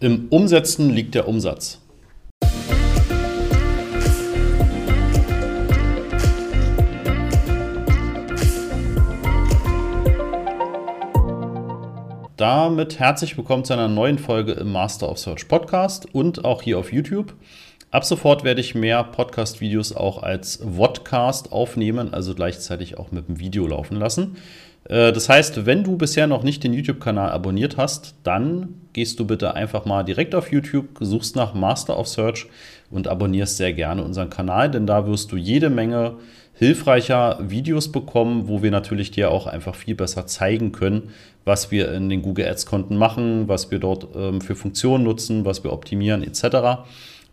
Im Umsetzen liegt der Umsatz. Damit herzlich willkommen zu einer neuen Folge im Master of Search Podcast und auch hier auf YouTube. Ab sofort werde ich mehr Podcast-Videos auch als Vodcast aufnehmen, also gleichzeitig auch mit dem Video laufen lassen. Äh, das heißt, wenn du bisher noch nicht den YouTube-Kanal abonniert hast, dann gehst du bitte einfach mal direkt auf YouTube, suchst nach Master of Search und abonnierst sehr gerne unseren Kanal, denn da wirst du jede Menge hilfreicher Videos bekommen, wo wir natürlich dir auch einfach viel besser zeigen können, was wir in den Google Ads-Konten machen, was wir dort ähm, für Funktionen nutzen, was wir optimieren etc.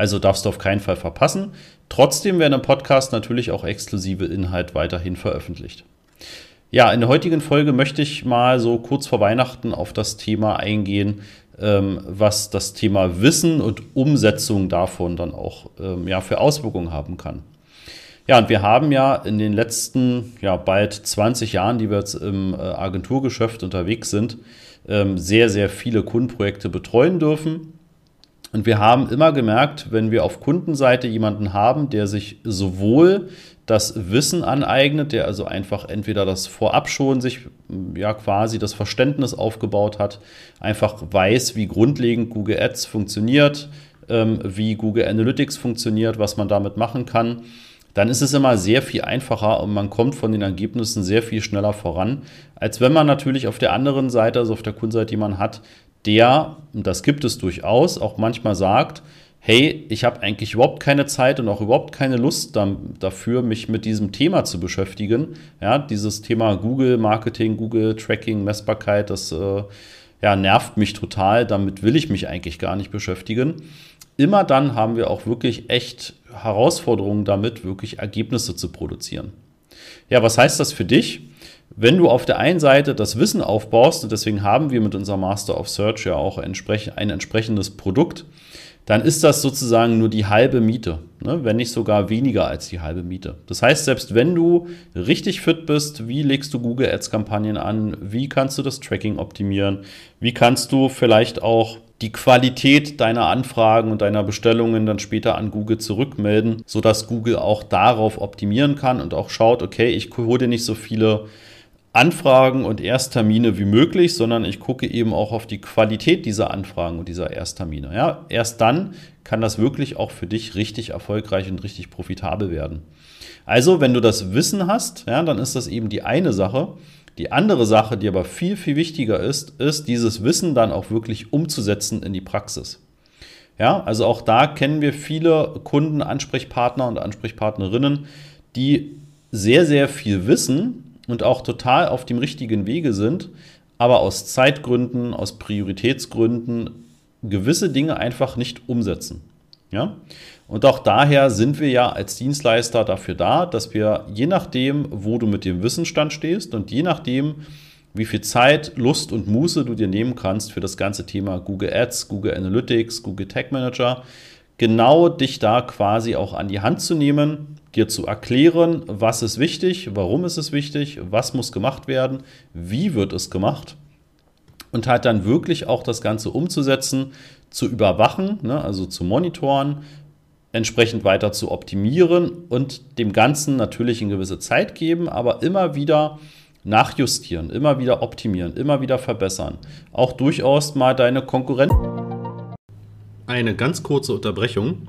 Also darfst du auf keinen Fall verpassen. Trotzdem werden im Podcast natürlich auch exklusive Inhalt weiterhin veröffentlicht. Ja, in der heutigen Folge möchte ich mal so kurz vor Weihnachten auf das Thema eingehen, ähm, was das Thema Wissen und Umsetzung davon dann auch ähm, ja, für Auswirkungen haben kann. Ja, und wir haben ja in den letzten ja, bald 20 Jahren, die wir jetzt im äh, Agenturgeschäft unterwegs sind, ähm, sehr, sehr viele Kundenprojekte betreuen dürfen. Und wir haben immer gemerkt, wenn wir auf Kundenseite jemanden haben, der sich sowohl das Wissen aneignet, der also einfach entweder das vorab schon sich ja quasi das Verständnis aufgebaut hat, einfach weiß, wie grundlegend Google Ads funktioniert, ähm, wie Google Analytics funktioniert, was man damit machen kann, dann ist es immer sehr viel einfacher und man kommt von den Ergebnissen sehr viel schneller voran, als wenn man natürlich auf der anderen Seite, also auf der Kundenseite jemanden hat, der, und das gibt es durchaus, auch manchmal sagt, hey, ich habe eigentlich überhaupt keine Zeit und auch überhaupt keine Lust dafür, mich mit diesem Thema zu beschäftigen. Ja, dieses Thema Google Marketing, Google Tracking, Messbarkeit, das äh, ja, nervt mich total. Damit will ich mich eigentlich gar nicht beschäftigen. Immer dann haben wir auch wirklich echt Herausforderungen damit, wirklich Ergebnisse zu produzieren. Ja, was heißt das für dich? Wenn du auf der einen Seite das Wissen aufbaust, und deswegen haben wir mit unserem Master of Search ja auch ein entsprechendes Produkt, dann ist das sozusagen nur die halbe Miete, ne? wenn nicht sogar weniger als die halbe Miete. Das heißt, selbst wenn du richtig fit bist, wie legst du Google Ads-Kampagnen an, wie kannst du das Tracking optimieren, wie kannst du vielleicht auch die Qualität deiner Anfragen und deiner Bestellungen dann später an Google zurückmelden, sodass Google auch darauf optimieren kann und auch schaut, okay, ich hole dir nicht so viele Anfragen und Ersttermine wie möglich, sondern ich gucke eben auch auf die Qualität dieser Anfragen und dieser Ersttermine. Ja, erst dann kann das wirklich auch für dich richtig erfolgreich und richtig profitabel werden. Also, wenn du das Wissen hast, ja, dann ist das eben die eine Sache. Die andere Sache, die aber viel, viel wichtiger ist, ist, dieses Wissen dann auch wirklich umzusetzen in die Praxis. Ja, also auch da kennen wir viele Kunden, Ansprechpartner und Ansprechpartnerinnen, die sehr, sehr viel wissen, und auch total auf dem richtigen Wege sind, aber aus Zeitgründen, aus Prioritätsgründen gewisse Dinge einfach nicht umsetzen. Ja? Und auch daher sind wir ja als Dienstleister dafür da, dass wir je nachdem, wo du mit dem Wissensstand stehst und je nachdem, wie viel Zeit, Lust und Muße du dir nehmen kannst für das ganze Thema Google Ads, Google Analytics, Google Tag Manager, genau dich da quasi auch an die Hand zu nehmen, dir zu erklären, was ist wichtig, warum ist es wichtig, was muss gemacht werden, wie wird es gemacht und halt dann wirklich auch das Ganze umzusetzen, zu überwachen, ne, also zu monitoren, entsprechend weiter zu optimieren und dem Ganzen natürlich eine gewisse Zeit geben, aber immer wieder nachjustieren, immer wieder optimieren, immer wieder verbessern. Auch durchaus mal deine Konkurrenten eine ganz kurze Unterbrechung.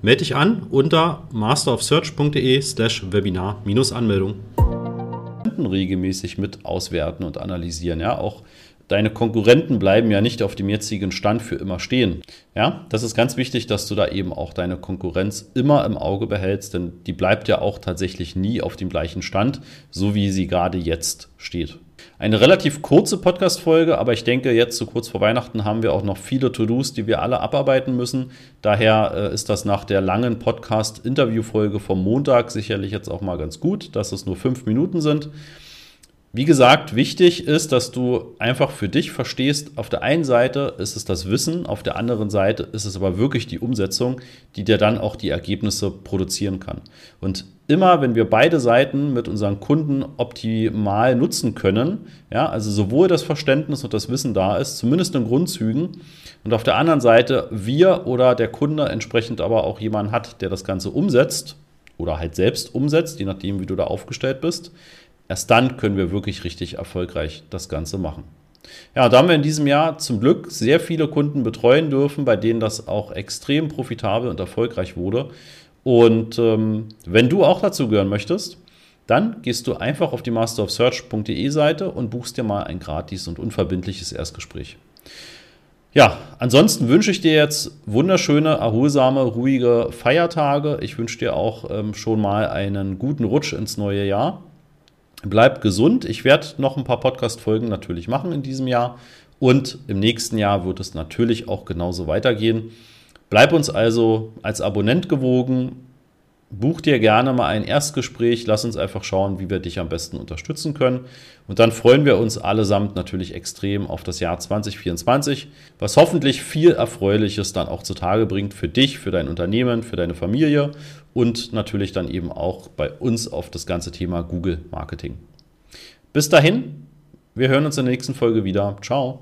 Melde dich an unter masterofsearch.de slash Webinar-Anmeldung. Regelmäßig mit auswerten und analysieren. Ja, auch deine Konkurrenten bleiben ja nicht auf dem jetzigen Stand für immer stehen. Ja, das ist ganz wichtig, dass du da eben auch deine Konkurrenz immer im Auge behältst, denn die bleibt ja auch tatsächlich nie auf dem gleichen Stand, so wie sie gerade jetzt steht. Eine relativ kurze Podcast-Folge, aber ich denke, jetzt so kurz vor Weihnachten haben wir auch noch viele To-Dos, die wir alle abarbeiten müssen. Daher äh, ist das nach der langen Podcast-Interview-Folge vom Montag sicherlich jetzt auch mal ganz gut, dass es nur fünf Minuten sind. Wie gesagt, wichtig ist, dass du einfach für dich verstehst, auf der einen Seite ist es das Wissen, auf der anderen Seite ist es aber wirklich die Umsetzung, die dir dann auch die Ergebnisse produzieren kann. Und immer, wenn wir beide Seiten mit unseren Kunden optimal nutzen können, ja, also sowohl das Verständnis und das Wissen da ist, zumindest in Grundzügen, und auf der anderen Seite wir oder der Kunde entsprechend aber auch jemanden hat, der das Ganze umsetzt oder halt selbst umsetzt, je nachdem, wie du da aufgestellt bist, Erst dann können wir wirklich richtig erfolgreich das Ganze machen. Ja, da haben wir in diesem Jahr zum Glück sehr viele Kunden betreuen dürfen, bei denen das auch extrem profitabel und erfolgreich wurde. Und ähm, wenn du auch dazu gehören möchtest, dann gehst du einfach auf die masterofsearch.de Seite und buchst dir mal ein gratis und unverbindliches Erstgespräch. Ja, ansonsten wünsche ich dir jetzt wunderschöne, erholsame, ruhige Feiertage. Ich wünsche dir auch ähm, schon mal einen guten Rutsch ins neue Jahr. Bleib gesund. Ich werde noch ein paar Podcast-Folgen natürlich machen in diesem Jahr. Und im nächsten Jahr wird es natürlich auch genauso weitergehen. Bleib uns also als Abonnent gewogen. Buch dir gerne mal ein Erstgespräch. Lass uns einfach schauen, wie wir dich am besten unterstützen können. Und dann freuen wir uns allesamt natürlich extrem auf das Jahr 2024, was hoffentlich viel Erfreuliches dann auch zutage bringt für dich, für dein Unternehmen, für deine Familie und natürlich dann eben auch bei uns auf das ganze Thema Google Marketing. Bis dahin, wir hören uns in der nächsten Folge wieder. Ciao.